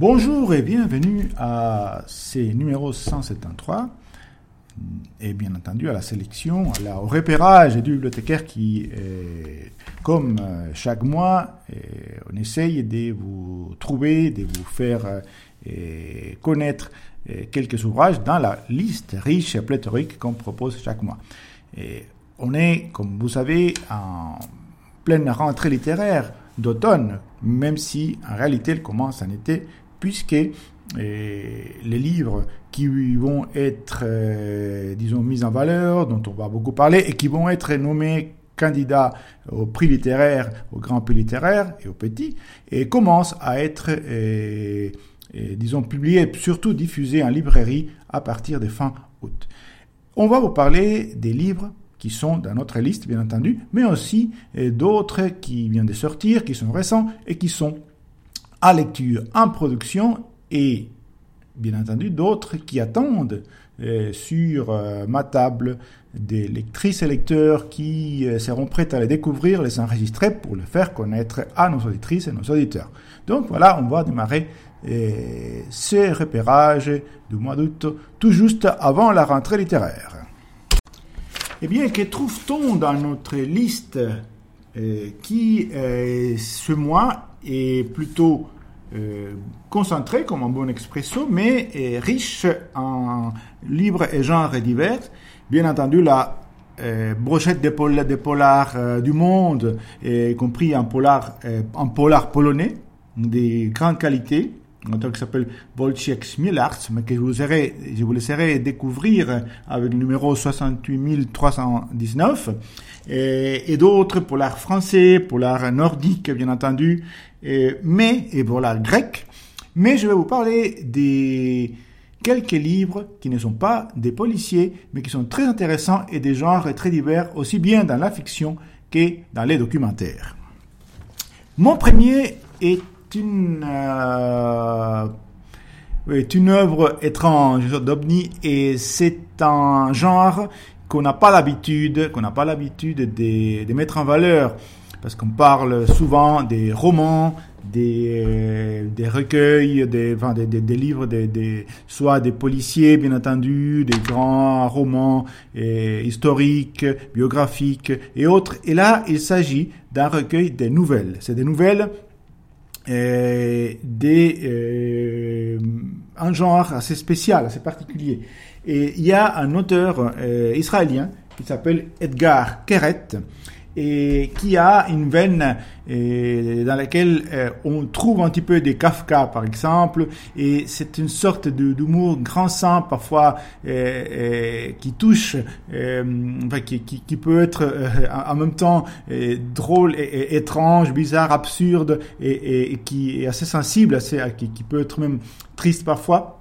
Bonjour et bienvenue à ces numéros 173 et bien entendu à la sélection, au repérage du bibliothécaire qui, comme euh, chaque mois, on essaye de vous trouver, de vous faire euh, connaître euh, quelques ouvrages dans la liste riche et pléthorique qu'on propose chaque mois. On est, comme vous savez, en pleine rentrée littéraire d'automne, même si en réalité elle commence en été puisque les livres qui vont être, euh, disons, mis en valeur, dont on va beaucoup parler, et qui vont être nommés candidats au prix littéraire, au grand prix littéraire et au petit, et commencent à être, euh, euh, disons, publiés, surtout diffusés en librairie à partir de fin août. On va vous parler des livres qui sont dans notre liste, bien entendu, mais aussi d'autres qui viennent de sortir, qui sont récents et qui sont à lecture en production et bien entendu d'autres qui attendent euh, sur euh, ma table des lectrices et lecteurs qui euh, seront prêts à les découvrir, les enregistrer pour le faire connaître à nos auditrices et nos auditeurs. Donc voilà, on va démarrer ce repérage du mois d'août, tout juste avant la rentrée littéraire. Eh bien, que trouve-t-on dans notre liste qui, ce mois, est plutôt euh, concentré comme un bon expresso, mais riche en livres et genres divers. Bien entendu, la euh, brochette des, pol polars euh, du monde, y compris en polar, en polar polonais, de grande qualité, un auteur qui s'appelle Wojciech Smielarz, mais que je vous, je vous laisserai découvrir avec le numéro 68319, et, et d'autres polars français, polars nordiques, bien entendu, et, mais, et polar grec, mais je vais vous parler des quelques livres qui ne sont pas des policiers, mais qui sont très intéressants et des genres très divers, aussi bien dans la fiction que dans les documentaires. Mon premier est une, euh, une œuvre étrange d'OVNI et c'est un genre qu'on n'a pas l'habitude, qu'on n'a pas l'habitude de, de, mettre en valeur parce qu'on parle souvent des romans, des, euh, des recueils, des, enfin, des, des, livres, des, des, soit des policiers, bien entendu, des grands romans euh, historiques, biographiques et autres. Et là, il s'agit d'un recueil des nouvelles. C'est des nouvelles euh, des, euh, un genre assez spécial, assez particulier. Et il y a un auteur euh, israélien qui s'appelle Edgar Keret, et qui a une veine euh, dans laquelle euh, on trouve un petit peu des Kafka par exemple et c'est une sorte d'humour grand sang parfois euh, qui touche qui, peut être en même temps drôle et, étrange bizarre absurde et, qui est assez sensible assez qui peut être même triste parfois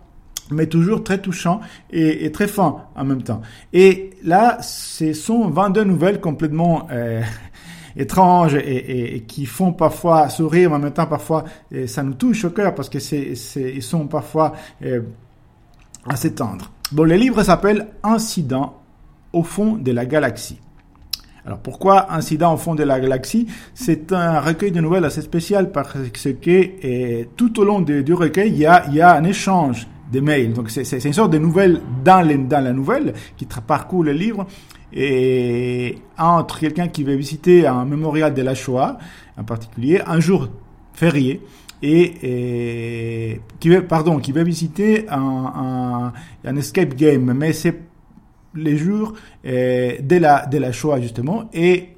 mais toujours très touchant et, très fin en même temps. Et là, ce sont 22 nouvelles complètement euh, étranges et, qui font parfois sourire, mais en même temps parfois ça nous touche au cœur parce que c'est, ils sont parfois euh, assez tendres. Bon, le livre s'appelle Incident au fond de la galaxie. Alors pourquoi Incident au fond de la galaxie C'est un recueil de nouvelles assez spécial parce que euh, tout au long du recueil, il y a un échange des mails. Donc c'est une sorte de nouvelle dans, la nouvelle qui parcourt le livre et entre quelqu'un qui va visiter un mémorial de la Shoah en particulier, un jour férié, et, qui va, pardon, qui va visiter un escape game, mais c'est les jours euh, de la de la Shoah justement et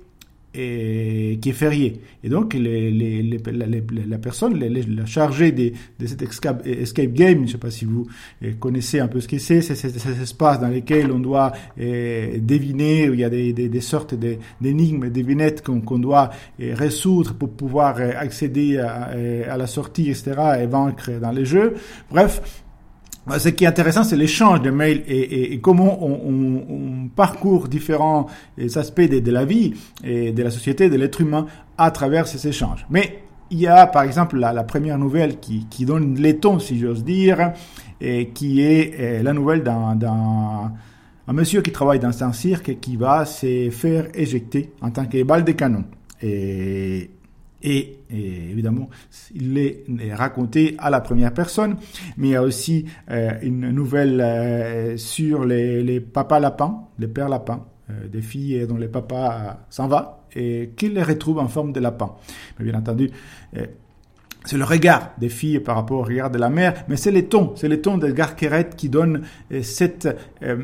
qui est férié. Et donc, la, personne, la chargée de, de cet escape, game, je ne sais pas si vous euh, connaissez un peu ce que c'est, c'est cet espace dans lequel on doit euh, deviner, où il y a des, des, des sortes d'énigmes, devinettes qu'on doit euh, résoudre pour pouvoir accéder à, la sortie, etc., et vaincre dans les jeux. Bref, ce qui est intéressant, c'est l'échange de mails et, comment on, on, parcourt différents aspects de, la vie et de la société, de l'être humain à travers ces échanges. Mais il y a par exemple la, première nouvelle qui, qui donne les tons, si j'ose dire, et qui est la nouvelle d'un un monsieur qui travaille dans un cirque qui va se faire éjecter en tant que balle de canon. Et Et, évidemment, il est raconté à la première personne, mais il y a aussi euh, une nouvelle euh, sur les, les papas lapins, les pères lapins, euh, des filles dont les papas s'en va et qu'ils les retrouvent en forme de lapin. Mais bien entendu, c'est le regard des filles par rapport au regard de la mère, mais c'est les tons, c'est les tons d'Edgar Keret qui donnent euh, cette euh,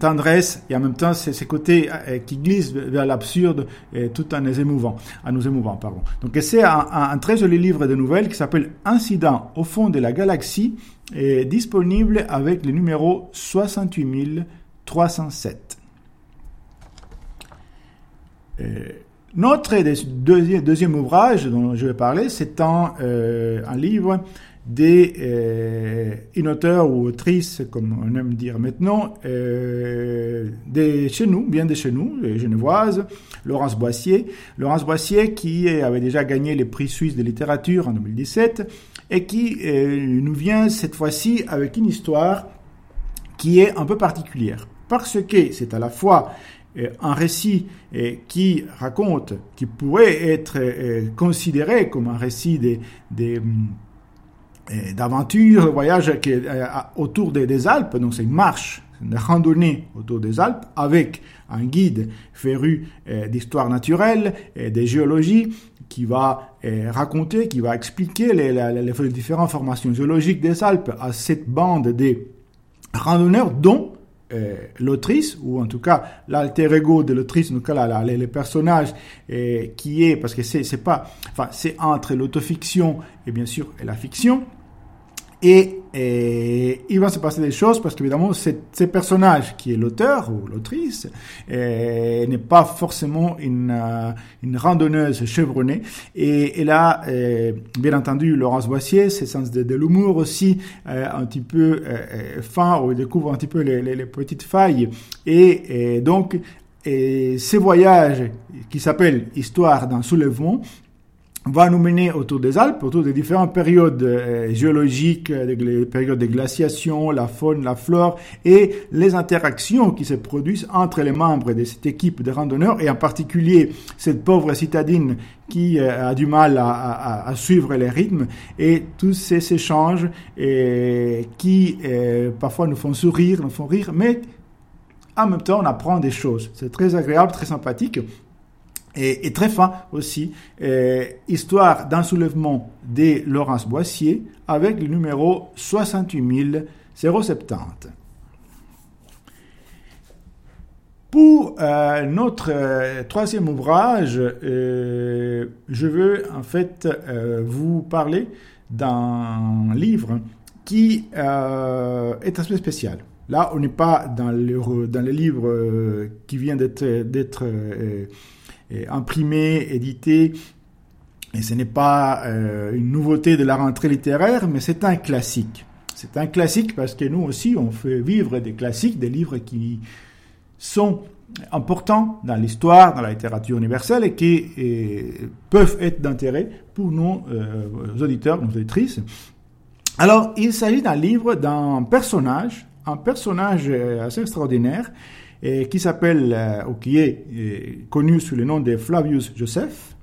tendresse et en même temps ces, côtés euh, qui glissent vers l'absurde tout en nous émouvant, nous émouvant, pardon. Donc c'est un, très joli livre de nouvelles qui s'appelle Incident au fond de la galaxie et disponible avec le numéro 68307. Notre deuxième, ouvrage dont je vais parler, c'est un, euh, livre des euh, une auteur ou autrice, comme on aime dire maintenant, euh, de chez nous, bien de chez nous, genevoise, Laurence Boissier. Laurence Boissier qui avait déjà gagné les prix suisses de littérature en 2017 et qui euh, nous vient cette fois-ci avec une histoire qui est un peu particulière. Parce que c'est à la fois un récit qui raconte, qui pourrait être considéré comme un récit des, des d'aventures, de voyages autour des, Alpes, donc c'est une marche, une randonnée autour des Alpes avec un guide féru d'histoire naturelle et de géologie qui va raconter, qui va expliquer les, différentes formations géologiques des Alpes à cette bande des randonneurs dont euh, l'autrice, ou en tout cas l'alter ego de l'autrice, en tout cas les, personnages euh, qui est, parce que c'est, c'est pas, enfin, c'est entre l'autofiction et bien sûr la fiction, et, il va se passer des choses parce qu'évidemment, ce personnage qui est l'auteur ou l'autrice euh, n'est pas forcément une, euh, randonneuse chevronnée. Et, là, euh, bien entendu, Laurence Boissier, ses sens de, l'humour aussi, un petit peu fin, où il découvre un petit peu les, petites failles. Et, et donc, et ces voyages qui s'appellent Histoire d'un soulèvement va nous mener autour des Alpes, autour des différentes périodes euh, géologiques, euh, les périodes de glaciation, la faune, la flore et les interactions qui se produisent entre les membres de cette équipe de randonneurs et en particulier cette pauvre citadine qui euh, a du mal à, suivre les rythmes et tous ces échanges qui parfois nous font sourire, nous font rire, mais en même temps on apprend des choses. C'est très agréable, très sympathique et, très fin aussi, euh, histoire d'un soulèvement de Laurence Boissier avec le numéro 68070. Pour euh, notre euh, troisième ouvrage, je veux en fait vous parler d'un livre qui est un peu spécial. Là, on n'est pas dans le, dans le livre qui vient d'être imprimé, édité. Et ce n'est pas euh, une nouveauté de la rentrée littéraire, mais c'est un classique. C'est un classique parce que nous aussi, on fait vivre des classiques, des livres qui sont importants dans l'histoire, dans la littérature universelle et qui peuvent être d'intérêt pour nos euh, auditeurs, nos auditrices. Alors, il s'agit d'un livre d'un personnage, un personnage euh, assez extraordinaire qui s'appelle, euh, ou qui est euh, connu sous le nom de Flavius Joseph.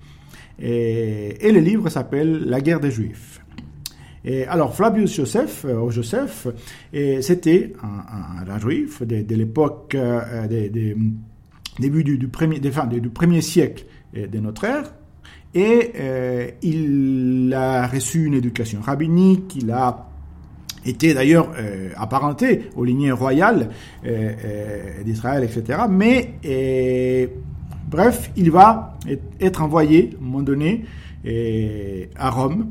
Et, le livre s'appelle La guerre des Juifs. Alors, Flavius Joseph, euh, Joseph, c'était un, juif de, l'époque des, début du, premier, du premier siècle de notre ère. Et il a reçu une éducation rabbinique, il a était d'ailleurs euh, apparenté aux lignées royales euh, euh, d'Israël, etc. Mais bref, il va être envoyé à un moment donné à Rome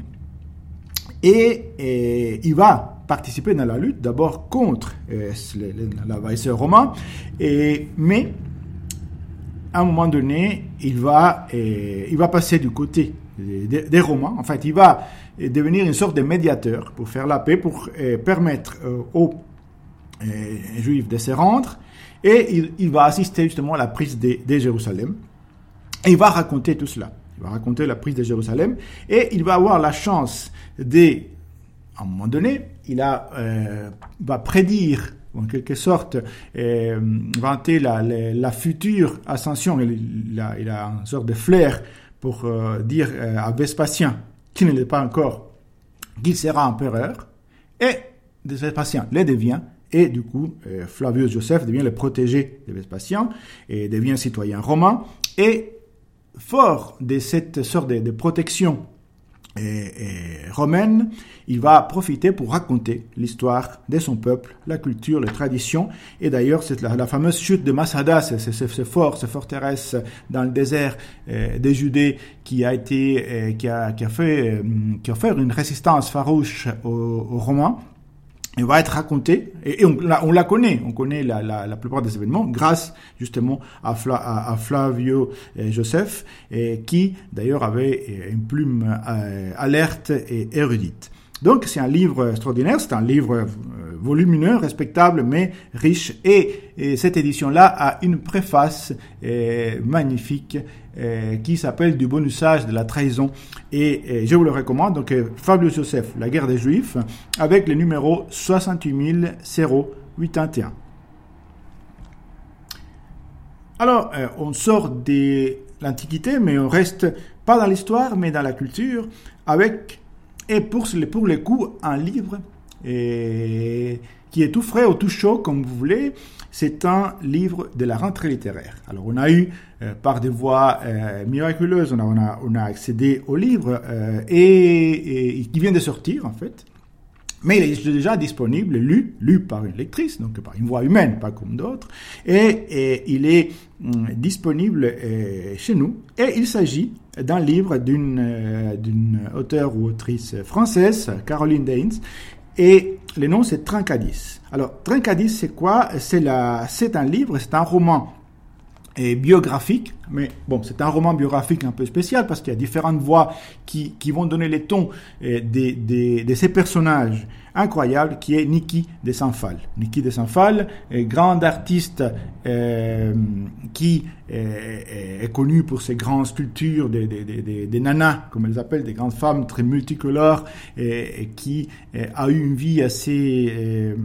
et, il va participer dans la lutte d'abord contre l'envahisseur romain, mais à un moment donné, il va passer du côté des, des Romains. En fait, il va devenir une sorte de médiateur pour faire la paix, pour euh, permettre euh, aux euh, Juifs de se rendre. Et il, va assister justement à la prise de, Jérusalem. Et il va raconter tout cela. Il va raconter la prise de Jérusalem. Et il va avoir la chance de, à un moment donné, il a, va prédire en quelque sorte vanter la, future ascension. Il a une sorte de flair pour euh, dire euh, à Vespasien, qui ne l'est pas encore, qu'il sera empereur, et Vespasien le devient, et du coup, euh, Flavius Joseph devient le protégé de Vespasien et devient citoyen romain. Et fort de cette sorte de, protection romaine, il va profiter pour raconter l'histoire de son peuple, la culture, les traditions. Et d'ailleurs, c'est la, fameuse chute de Masada, ce fort, cette forteresse dans le désert euh, des Judées qui a été, euh, qui, a, qui, a fait, qui a fait une résistance farouche aux Romains il va être raconté, et, on, la, on, la, connaît, on connaît la, plupart des événements grâce justement à, Flavio et Joseph, qui d'ailleurs avait une plume euh, alerte et érudite. Donc c'est un livre extraordinaire, c'est un livre euh, volumineux, respectable, mais riche. Et, cette édition-là a une préface euh, magnifique euh, qui s'appelle Du bon usage de la trahison. Et, je vous le recommande. Donc Fabio Joseph, La guerre des Juifs, avec le numéro 68081. Alors, on sort de l'Antiquité, mais on reste pas dans l'histoire, mais dans la culture, avec et pour, pour le coup, un livre qui est tout frais ou tout chaud, comme vous voulez. C'est un livre de la rentrée littéraire. Alors, on a eu, euh, par des voies euh, miraculeuses, on a, accédé au livre euh, et, et, qui vient de sortir, en fait. Mais il est déjà disponible, lu, par une lectrice, donc par une voix humaine, pas comme d'autres, et, il est hum, disponible chez nous. Et il s'agit d'un livre d'une d'une auteure ou autrice française, Caroline Daines, et le nom c'est Trincadis. Alors Trincadis c'est quoi? C'est un livre, c'est un roman et biographique, mais bon, c'est un roman biographique un peu spécial parce qu'il y a différentes voix qui, qui vont donner les tons euh, de, ces personnages incroyables qui est Niki de Saint-Phal. Niki de Saint-Phal, grande artiste euh, qui est, est, connue pour ses grandes sculptures des, nanas, comme elles appellent, des grandes femmes très multicolores et, qui euh, a eu une vie assez... Euh,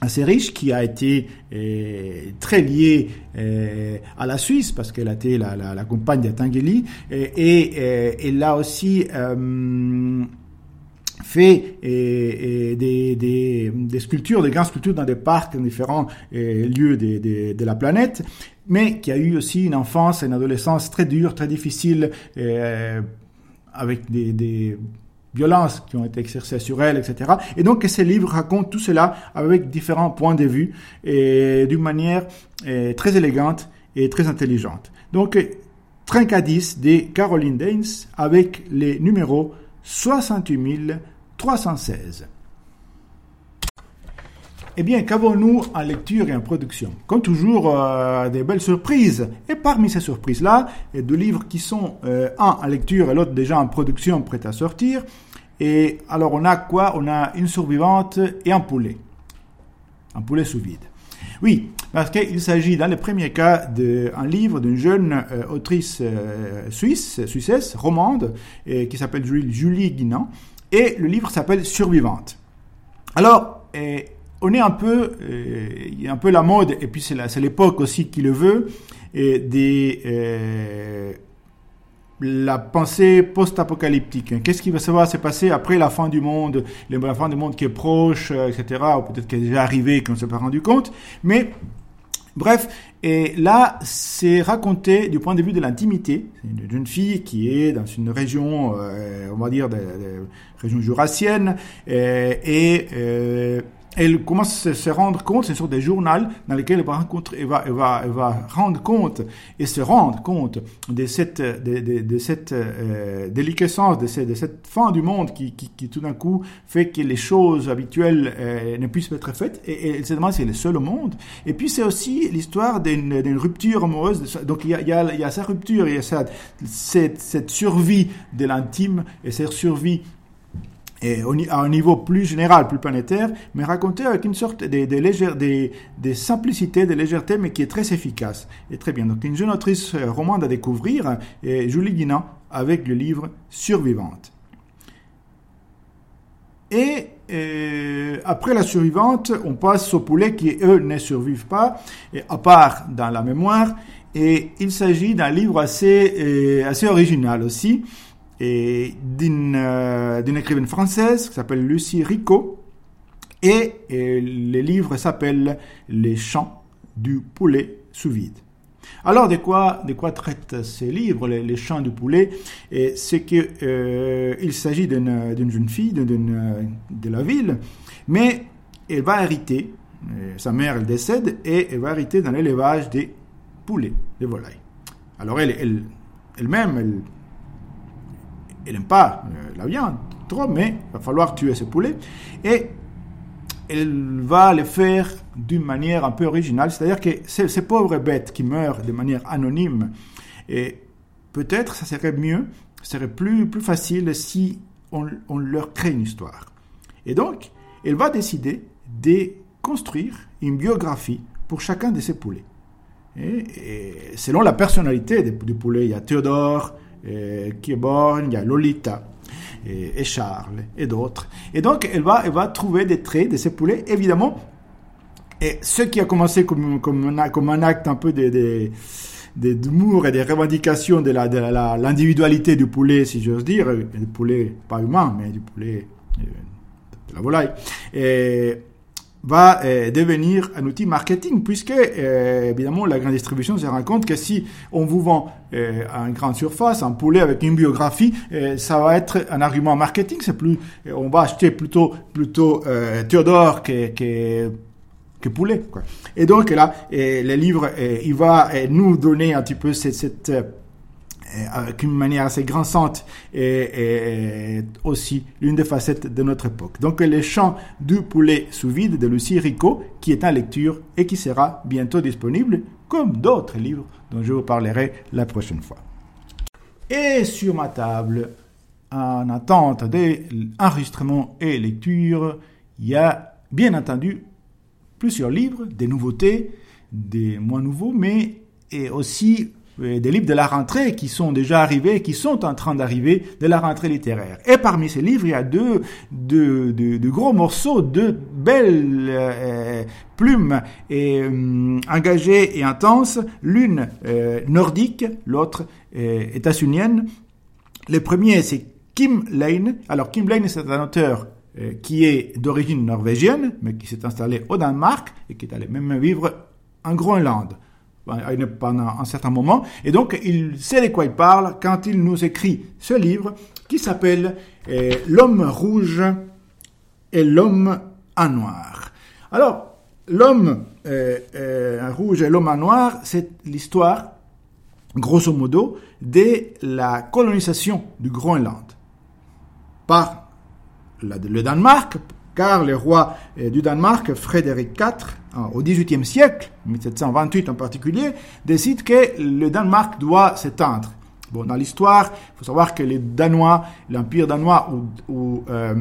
assez riche qui a été euh, très liée euh, à la Suisse parce qu'elle a été la, compagne d'Atangeli et, euh, elle a aussi fait des, sculptures, des grandes sculptures dans des parcs, dans différents lieux de, la planète, mais qui a eu aussi une enfance et une adolescence très dure, très difficile, avec des violences qui ont été exercées sur elle, etc. Et donc, ces livres racontent tout cela avec différents points de vue et d'une manière eh, très élégante et très intelligente. Donc, Trincadis de Caroline Daines avec les numéros 68 316. Eh bien, qu'avons-nous en lecture et en production? Comme toujours, euh, des belles surprises. Et parmi ces surprises-là, deux livres qui sont euh, un en lecture et l'autre déjà en production, prêt à sortir. Et alors, on a quoi? On a une survivante et un poulet. Un poulet sous vide. Oui, parce qu'il s'agit dans le premier cas d'un livre d'une jeune euh, autrice suisse, suissesse, romande, qui s'appelle Julie Guinan, et le livre s'appelle Survivante. Alors, on est un peu, euh, il y a un peu la mode, et puis c'est l'époque aussi qui le veut, des, euh, la pensée post-apocalyptique. Qu'est-ce qui va se passer après la fin du monde, la fin du monde qui est proche, euh, etc., ou peut-être qui est déjà arrivé, qu'on ne s'est pas rendu compte. Mais, bref, et là, c'est raconté du point de vue de l'intimité. Une jeune fille qui est dans une région, on va dire, région jurassienne, et, et elle commence à se rendre compte, c'est sur des journaux dans lesquels elle va, elle va, elle va, elle va rendre compte et se rendre compte de cette, de, de, cette euh, déliquescence, de, cette, de cette fin du monde qui, qui, qui tout d'un coup fait que les choses habituelles euh, ne puissent pas être faites. Et, elle se demande si elle est seule au monde. Et puis c'est aussi l'histoire d'une rupture amoureuse. Donc il y a, il y a, il y a sa rupture, il y a cette, cette survie de l'intime et cette survie à un niveau plus général, plus planétaire, mais raconté avec une sorte de, de, de, simplicité, de légèreté, mais qui est très efficace et très bien. Donc une jeune autrice euh, romande à découvrir, Julie Guinan, avec le livre Survivante. Et euh, après la survivante, on passe aux poulets qui, eux, ne survivent pas, et à part dans la mémoire, Et il s'agit d'un livre assez, assez original aussi, et d'une d'une écrivaine française qui s'appelle Lucie Rico. Et, et le livre s'appelle Les chants du poulet sous vide. Alors, de quoi, de quoi traitent ces livres, les, chants du poulet? C'est qu'il euh, s'agit d'une jeune fille de la ville, mais elle va hériter, euh, sa mère elle décède, et elle va hériter dans l'élevage des poulets, des volailles. Alors, elle, elle, elle-même, elle, elle n'aime pas euh, la viande trop, mais il va falloir tuer ce poulet. Et elle va le faire d'une manière un peu originale, c'est-à-dire que ces, pauvres bêtes qui meurent de manière anonyme, et peut-être ça serait mieux, ça serait plus, plus facile si on, leur crée une histoire. Et donc, elle va décider de construire une biographie pour chacun de ces poulets. Et, selon la personnalité du poulet, il y a Théodore, euh, qui est born, il y a Lolita et, Charles et d'autres. Et donc, elle va, elle va trouver des traits de ces poulets, évidemment. Et ce qui a commencé comme, comme, un, acte un peu de, d'humour et des revendications de, la, de l'individualité du poulet, si j'ose dire, du poulet pas humain, mais du poulet euh, de la volaille. Et, va euh, devenir un outil marketing, puisque euh, évidemment la grande distribution se rend compte que si on vous vend euh, une grande surface un poulet avec une biographie, ça va être un argument marketing. C'est plus, on va acheter plutôt plutôt Théodore que, que que poulet. Quoi. Et donc là, le livre, il va nous donner un petit peu cette, cette avec une manière assez grinçante et, aussi l'une des facettes de notre époque. Donc les chants du poulet sous vide de Lucie Rico, qui est en lecture et qui sera bientôt disponible, comme d'autres livres dont je vous parlerai la prochaine fois. Et sur ma table, en attente des enregistrements et lectures, il y a bien entendu plusieurs livres, des nouveautés, des moins nouveaux, mais et aussi euh, des livres de la rentrée qui sont déjà arrivés, qui sont en train d'arriver de la rentrée littéraire. Et parmi ces livres, il y a deux, deux, deux, gros morceaux, deux belles euh, plumes et, euh, engagées et intenses, l'une nordique, l'autre états-unienne. Le premier, c'est Kim Lane. Alors, Kim Lane, c'est un auteur qui est d'origine norvégienne, mais qui s'est installé au Danemark et qui est allé même vivre en Groenland pendant un certain moment. Et donc, il sait de quoi il parle quand il nous écrit ce livre qui s'appelle euh, L'homme rouge et l'homme en noir. Alors, l'homme euh, euh, rouge et l'homme en noir, c'est l'histoire, grosso modo, de la colonisation du Groenland par le Danemark, car le roi du Danemark, Frédéric IV, Hein, au XVIIIe siècle, 1728 en particulier, décide que le Danemark doit s'éteindre. Bon, dans l'histoire, il faut savoir que les Danois, l'Empire danois ou, euh,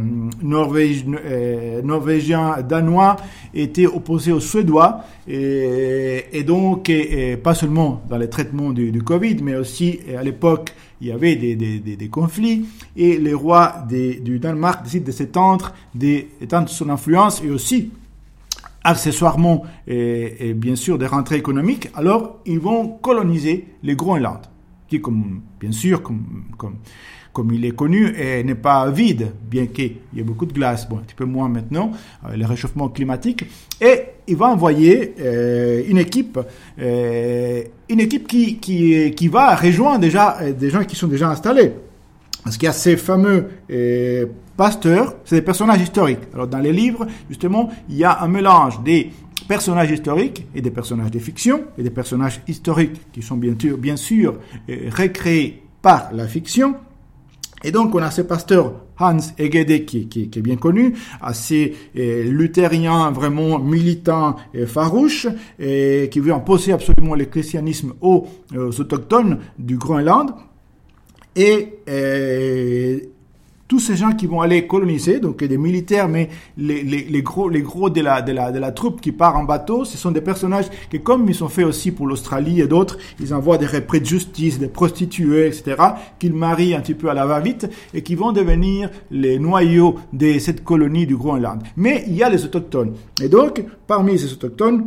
euh, norvégien danois étaient opposés aux Suédois et, donc pas seulement dans les traitements du, Covid, mais aussi à l'époque il y avait des, conflits et les rois du Danemark décident de s'étendre, d'étendre son influence et aussi accessoirement et, bien sûr des rentrées économiques, alors ils vont coloniser les Groenland, qui comme bien sûr comme, comme, comme il est connu n'est pas vide, bien qu'il y ait beaucoup de glace, un petit peu moins maintenant, avec le réchauffement climatique, et il va envoyer euh, une équipe, euh, une équipe qui, qui, qui va rejoindre déjà euh, des gens qui sont déjà installés. Parce qu'il y a ces fameux euh, pasteurs, c'est des personnages historiques. Alors dans les livres, justement, il y a un mélange des personnages historiques et des personnages de fiction, et des personnages historiques qui sont bien sûr, bien sûr euh, recréés par la fiction. Et donc on a ce pasteur Hans Egede qui, est bien connu, assez euh, luthérien, vraiment militant et farouche, et qui veut imposer absolument le christianisme aux, aux autochtones du Groenland. Et euh, tous ces gens qui vont aller coloniser, donc des militaires, mais les, les, les gros, les gros de la, de, la, de la troupe qui part en bateau, ce sont des personnages qui, comme ils sont faits aussi pour l'Australie et d'autres, ils envoient des représ de justice, des prostituées, etc., qu'ils marient un petit peu à la va-vite et qui vont devenir les noyaux de cette colonie du Groenland. Mais il y a les autochtones. Et donc, parmi ces autochtones,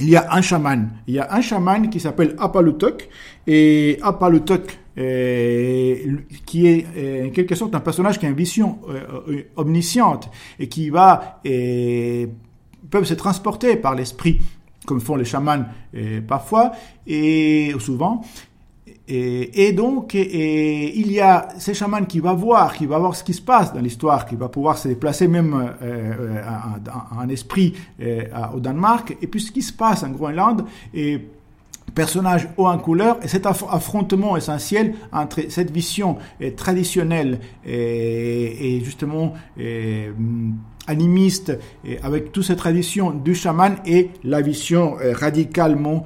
il y a un chaman. Il y a un chaman qui s'appelle Apalutok. Et Apalutok, qui est euh, en quelque sorte un personnage qui a une vision euh, omnisciente et qui va peuvent se transporter par l'esprit comme font les chamans parfois et souvent. Et, donc, il y a ces chamans qui va voir, qui va voir ce qui se passe dans l'histoire, qui va pouvoir se déplacer même euh, en, esprit euh, au Danemark, et puis ce qui se passe en Groenland, et personnage haut en couleur, et cet affrontement essentiel entre cette vision euh, traditionnelle et, justement animiste, et avec toute cette tradition du chaman et la vision radicalement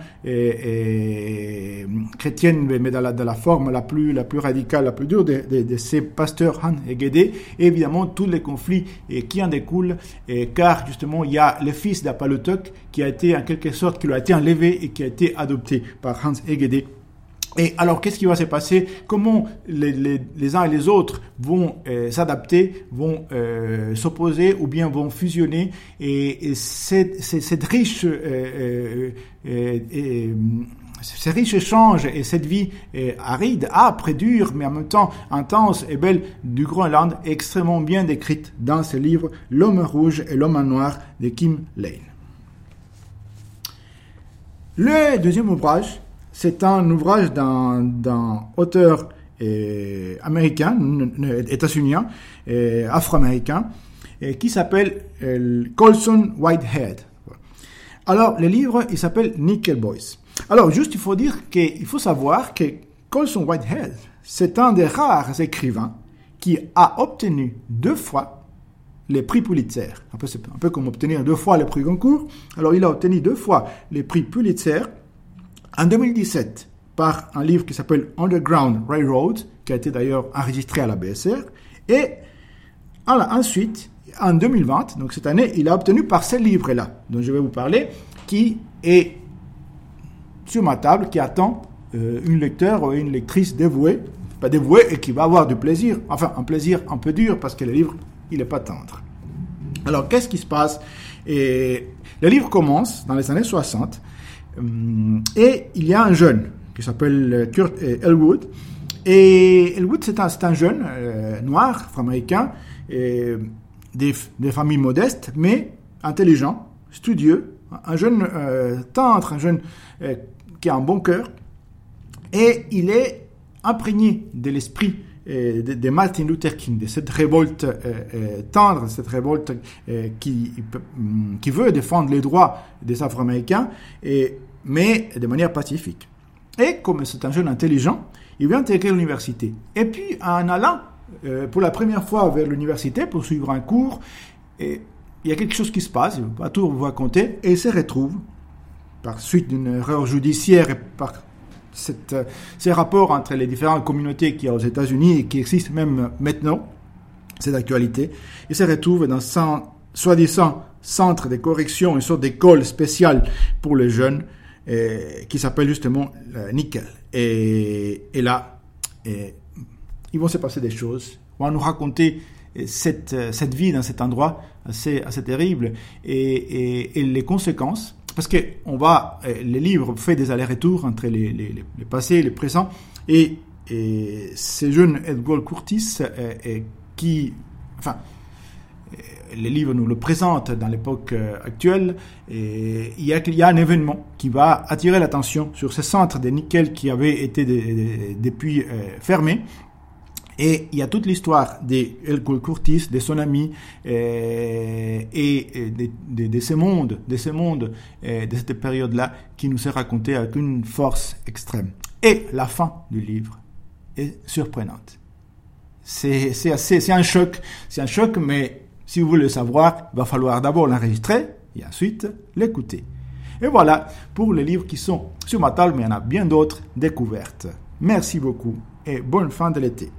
chrétienne, mais dans la, forme la plus, la plus radicale, la plus dure de, de, ces pasteurs Han et et évidemment tous les conflits et qui en découlent, et, car justement il y a le fils d'Apalotok qui a été en quelque sorte, qui lui a été enlevé et qui a été adopté par Hans Egede et alors, qu'est-ce qui va se passer? Comment les, uns et les autres vont euh, s'adapter, vont euh, s'opposer ou bien vont fusionner? Et, et cette, cette, riche, euh ces riches échanges et cette vie aride, âpre et dure, mais en même temps intense et belle du Groenland est extrêmement bien décrite dans ce livre L'homme rouge et l'homme noir de Kim Lane. Le deuxième ouvrage c'est un ouvrage d'un auteur euh, américain, états-unien, euh, afro-américain, euh, qui s'appelle Colson Whitehead. Alors, le livre, il s'appelle Nickel Boys. Alors, juste, il faut dire qu'il faut savoir que Colson Whitehead, c'est un des rares écrivains qui a obtenu deux fois les prix Pulitzer. Un peu, un peu comme obtenir deux fois le prix Goncourt. Alors, il a obtenu deux fois les prix Pulitzer en 2017, par un livre qui s'appelle Underground Railroad, qui a été d'ailleurs enregistré à la BSR, et ensuite, en 2020, donc cette année, il a obtenu par ce livre-là, dont je vais vous parler, qui est sur ma table, qui attend euh, une lecteur ou une lectrice dévouée, pas dévouée, et qui va avoir du plaisir, enfin un plaisir un peu dur, parce que le livre, il n'est pas tendre. Alors, qu'est-ce qui se passe? Et Le livre commence dans les années 60 euh, et il y a un jeune qui s'appelle euh, Kurt Elwood. Et Elwood, c'est un, un, jeune euh, noir, afro-américain, des, des, familles modestes, mais intelligent, studieux, un jeune tendre, un jeune qui a un bon cœur. Et il est imprégné de l'esprit de, Martin Luther King, de cette révolte tendre, cette révolte qui, qui veut défendre les droits des Afro-Américains, mais de manière pacifique. Et comme c'est un jeune intelligent, il vient intégrer l'université. Et puis, en allant euh, pour la première fois vers l'université pour suivre un cours, il y a quelque chose qui se passe, il ne pas tout vous raconter, et il se retrouve, par suite d'une erreur judiciaire et par euh, ces rapports entre les différentes communautés qu'il y a aux États-Unis et qui existent même maintenant, c'est d'actualité, il se retrouve dans un soi-disant centre de correction, une sorte d'école spéciale pour les jeunes, euh, qui s'appelle justement Nickel. Et, là, ils vont se passer des choses. On va nous raconter cette, cette vie dans cet endroit assez, assez terrible. Et, et les conséquences parce que on va, euh, les livres fait des allers-retours entre les, les, les, passés et les présents, et, et ce jeune Edgar Curtis, euh, qui, enfin, euh, les livres nous le présentent dans l'époque actuelle, et il y, a, il y a un événement qui va attirer l'attention sur ce centre de nickel qui avait été depuis fermé, et il y a toute l'histoire d'Elcol Curtis, de son ami, euh, et de, de, ce monde, de ce monde, euh, de cette période-là, qui nous est raconté avec une force extrême. Et la fin du livre est surprenante. C'est un choc, c'est un choc, mais si vous voulez le savoir, il va falloir d'abord l'enregistrer et ensuite l'écouter. Et voilà pour les livres qui sont sur ma table, mais il y en a bien d'autres découvertes. Merci beaucoup et bonne fin de l'été.